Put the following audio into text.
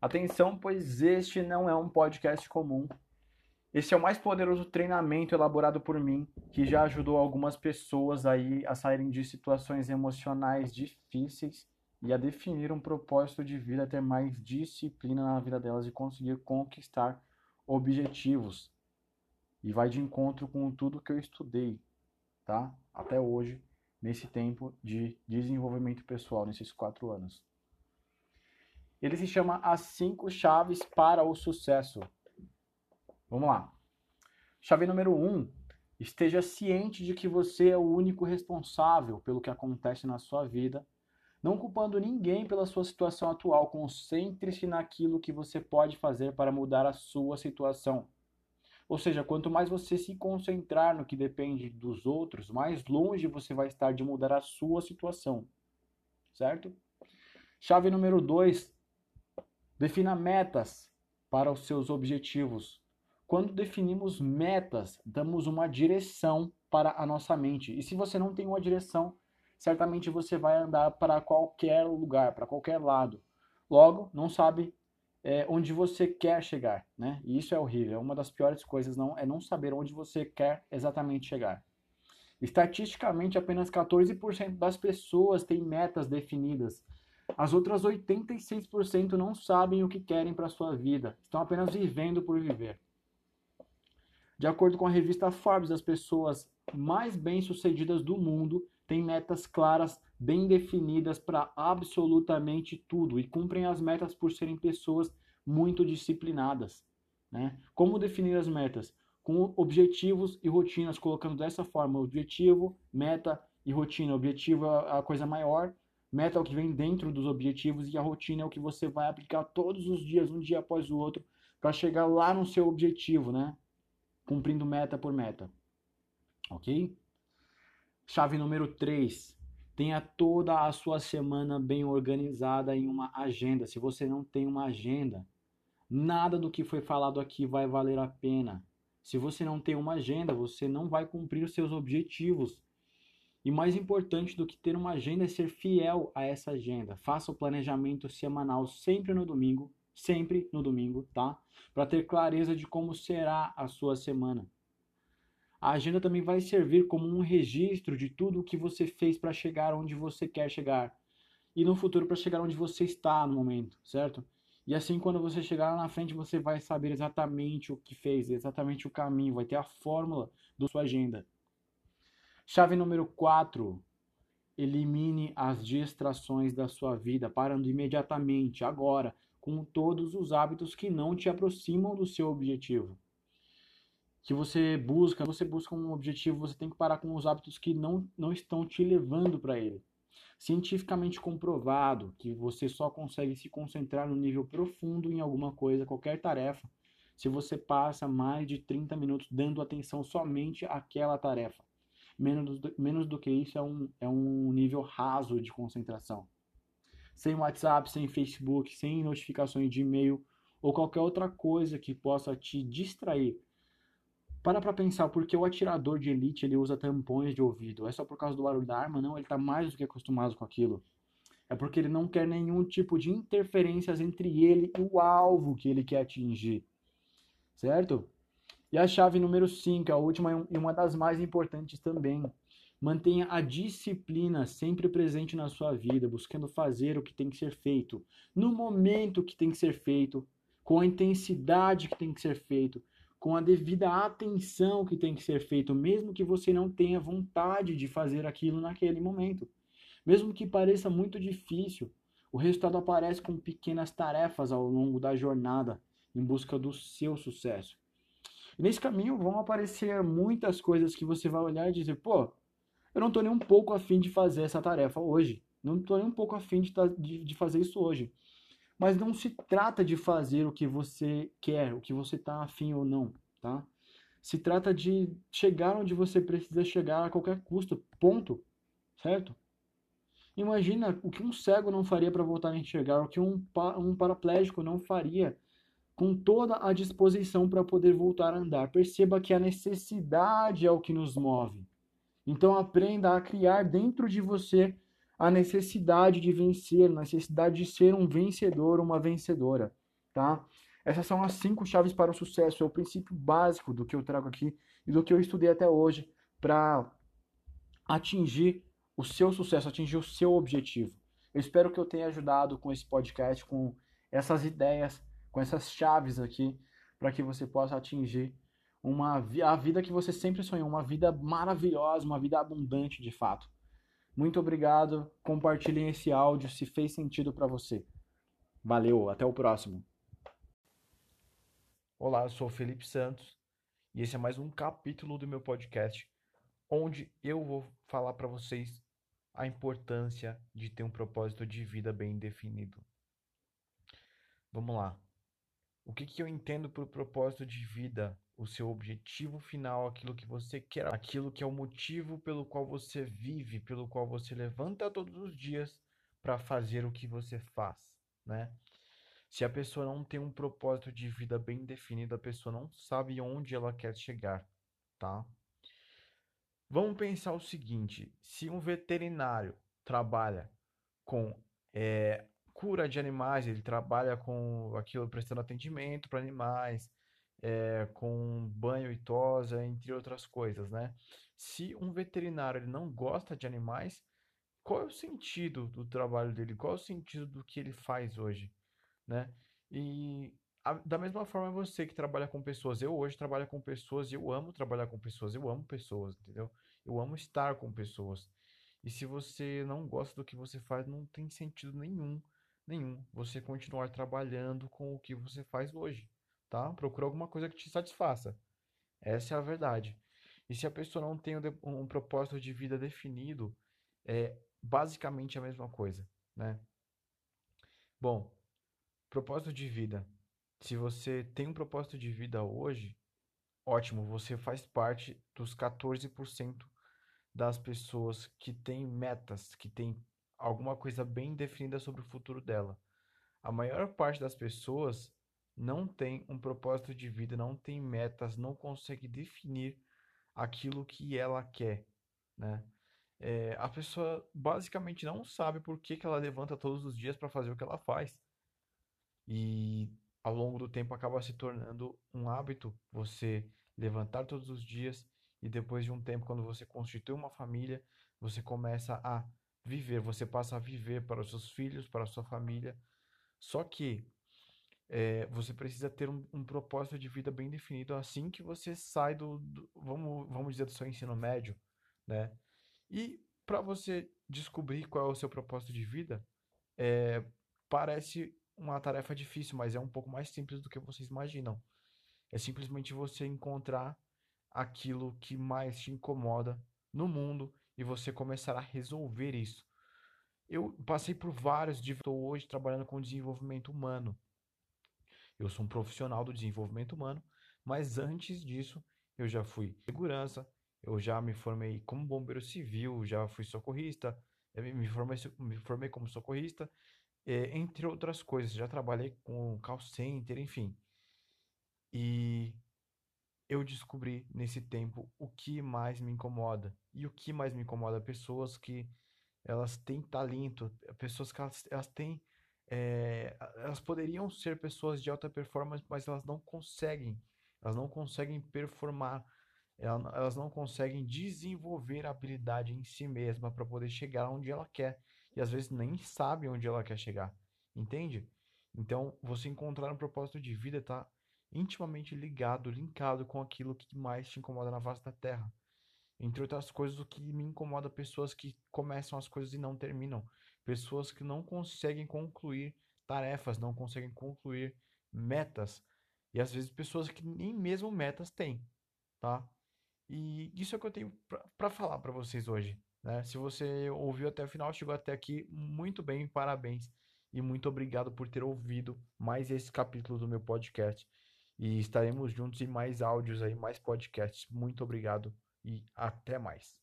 Atenção, pois este não é um podcast comum. Esse é o mais poderoso treinamento elaborado por mim, que já ajudou algumas pessoas aí a saírem de situações emocionais difíceis e a definir um propósito de vida, ter mais disciplina na vida delas e conseguir conquistar objetivos. E vai de encontro com tudo que eu estudei, tá? Até hoje, nesse tempo de desenvolvimento pessoal, nesses quatro anos. Ele se chama As Cinco Chaves para o Sucesso. Vamos lá. Chave número um: esteja ciente de que você é o único responsável pelo que acontece na sua vida não culpando ninguém pela sua situação atual. Concentre-se naquilo que você pode fazer para mudar a sua situação. Ou seja, quanto mais você se concentrar no que depende dos outros, mais longe você vai estar de mudar a sua situação. Certo? Chave número 2. Defina metas para os seus objetivos. Quando definimos metas, damos uma direção para a nossa mente. E se você não tem uma direção, certamente você vai andar para qualquer lugar, para qualquer lado. Logo, não sabe é, onde você quer chegar, né? E isso é horrível. É uma das piores coisas, não é não saber onde você quer exatamente chegar. Estatisticamente, apenas 14% das pessoas têm metas definidas. As outras 86% não sabem o que querem para sua vida, estão apenas vivendo por viver. De acordo com a revista Forbes, as pessoas mais bem-sucedidas do mundo têm metas claras, bem definidas para absolutamente tudo e cumprem as metas por serem pessoas muito disciplinadas. Né? Como definir as metas? Com objetivos e rotinas, colocando dessa forma: objetivo, meta e rotina. objetivo é a coisa maior, meta é o que vem dentro dos objetivos e a rotina é o que você vai aplicar todos os dias, um dia após o outro, para chegar lá no seu objetivo, né? Cumprindo meta por meta. Ok? Chave número 3. Tenha toda a sua semana bem organizada em uma agenda. Se você não tem uma agenda, nada do que foi falado aqui vai valer a pena. Se você não tem uma agenda, você não vai cumprir os seus objetivos. E mais importante do que ter uma agenda é ser fiel a essa agenda. Faça o planejamento semanal sempre no domingo, sempre no domingo, tá? Para ter clareza de como será a sua semana. A agenda também vai servir como um registro de tudo o que você fez para chegar onde você quer chegar e no futuro para chegar onde você está no momento, certo? E assim, quando você chegar lá na frente, você vai saber exatamente o que fez, exatamente o caminho, vai ter a fórmula da sua agenda. Chave número 4. Elimine as distrações da sua vida, parando imediatamente, agora, com todos os hábitos que não te aproximam do seu objetivo que você busca, você busca um objetivo, você tem que parar com os hábitos que não, não estão te levando para ele. Cientificamente comprovado que você só consegue se concentrar no nível profundo em alguma coisa, qualquer tarefa, se você passa mais de 30 minutos dando atenção somente àquela tarefa. Menos do, menos do que isso é um, é um nível raso de concentração. Sem WhatsApp, sem Facebook, sem notificações de e-mail ou qualquer outra coisa que possa te distrair para pra pensar, porque o atirador de elite ele usa tampões de ouvido? É só por causa do barulho da arma? Não, ele está mais do que acostumado com aquilo. É porque ele não quer nenhum tipo de interferências entre ele e o alvo que ele quer atingir. Certo? E a chave número 5, a última e uma das mais importantes também. Mantenha a disciplina sempre presente na sua vida, buscando fazer o que tem que ser feito, no momento que tem que ser feito, com a intensidade que tem que ser feito, com a devida atenção que tem que ser feito, mesmo que você não tenha vontade de fazer aquilo naquele momento. Mesmo que pareça muito difícil, o resultado aparece com pequenas tarefas ao longo da jornada em busca do seu sucesso. E nesse caminho vão aparecer muitas coisas que você vai olhar e dizer: pô, eu não estou nem um pouco afim de fazer essa tarefa hoje. Não estou nem um pouco afim de, de, de fazer isso hoje. Mas não se trata de fazer o que você quer, o que você está afim ou não, tá? Se trata de chegar onde você precisa chegar a qualquer custo, ponto, certo? Imagina o que um cego não faria para voltar a enxergar, o que um, um paraplégico não faria com toda a disposição para poder voltar a andar. Perceba que a necessidade é o que nos move. Então aprenda a criar dentro de você a necessidade de vencer, a necessidade de ser um vencedor, uma vencedora. tá? Essas são as cinco chaves para o sucesso, é o princípio básico do que eu trago aqui e do que eu estudei até hoje para atingir o seu sucesso, atingir o seu objetivo. Eu espero que eu tenha ajudado com esse podcast, com essas ideias, com essas chaves aqui, para que você possa atingir uma a vida que você sempre sonhou, uma vida maravilhosa, uma vida abundante de fato. Muito obrigado, compartilhem esse áudio se fez sentido para você. Valeu, até o próximo. Olá, eu sou o Felipe Santos e esse é mais um capítulo do meu podcast, onde eu vou falar para vocês a importância de ter um propósito de vida bem definido. Vamos lá. O que, que eu entendo por propósito de vida? O seu objetivo final, aquilo que você quer, aquilo que é o motivo pelo qual você vive, pelo qual você levanta todos os dias para fazer o que você faz, né? Se a pessoa não tem um propósito de vida bem definido, a pessoa não sabe onde ela quer chegar, tá? Vamos pensar o seguinte: se um veterinário trabalha com é, cura de animais, ele trabalha com aquilo prestando atendimento para animais, é, com banho e tosa, entre outras coisas, né? Se um veterinário ele não gosta de animais, qual é o sentido do trabalho dele? Qual é o sentido do que ele faz hoje, né? E a, da mesma forma você que trabalha com pessoas, eu hoje trabalho com pessoas e eu amo trabalhar com pessoas, eu amo pessoas, entendeu? Eu amo estar com pessoas. E se você não gosta do que você faz, não tem sentido nenhum nenhum você continuar trabalhando com o que você faz hoje, tá? Procura alguma coisa que te satisfaça. Essa é a verdade. E se a pessoa não tem um, propósito de vida definido, é basicamente a mesma coisa, né? Bom, propósito de vida. Se você tem um propósito de vida hoje, ótimo, você faz parte dos 14% das pessoas que têm metas, que têm alguma coisa bem definida sobre o futuro dela. A maior parte das pessoas não tem um propósito de vida, não tem metas, não consegue definir aquilo que ela quer, né? É, a pessoa basicamente não sabe por que, que ela levanta todos os dias para fazer o que ela faz. E ao longo do tempo acaba se tornando um hábito você levantar todos os dias e depois de um tempo, quando você constitui uma família, você começa a viver, você passa a viver para os seus filhos, para a sua família. Só que é, você precisa ter um, um, propósito de vida bem definido assim que você sai do, do vamos, vamos dizer, do seu ensino médio, né? E para você descobrir qual é o seu propósito de vida, é, parece uma tarefa difícil, mas é um pouco mais simples do que vocês imaginam. É simplesmente você encontrar aquilo que mais te incomoda no mundo e você começar a resolver isso. Eu passei por vários, estou hoje trabalhando com desenvolvimento humano. Eu sou um profissional do desenvolvimento humano, mas antes disso eu já fui segurança, eu já me formei como bombeiro civil, já fui socorrista, me formei, me formei como socorrista, é, entre outras coisas. Já trabalhei com call center, enfim. E eu descobri nesse tempo o que mais me incomoda. E o que mais me incomoda? Pessoas que elas têm talento, pessoas que elas, elas têm. É, elas poderiam ser pessoas de alta performance, mas elas não conseguem. Elas não conseguem performar. Elas não conseguem desenvolver a habilidade em si mesma para poder chegar onde ela quer. E às vezes nem sabe onde ela quer chegar. Entende? Então, você encontrar um propósito de vida tá intimamente ligado, linkado com aquilo que mais te incomoda na face da Terra. Entre outras coisas, o que me incomoda pessoas que começam as coisas e não terminam, pessoas que não conseguem concluir tarefas, não conseguem concluir metas, e às vezes pessoas que nem mesmo metas têm, tá? E isso é o que eu tenho para falar para vocês hoje, né? Se você ouviu até o final, chegou até aqui, muito bem, parabéns e muito obrigado por ter ouvido mais esse capítulo do meu podcast. E estaremos juntos em mais áudios aí, mais podcasts. Muito obrigado e até mais.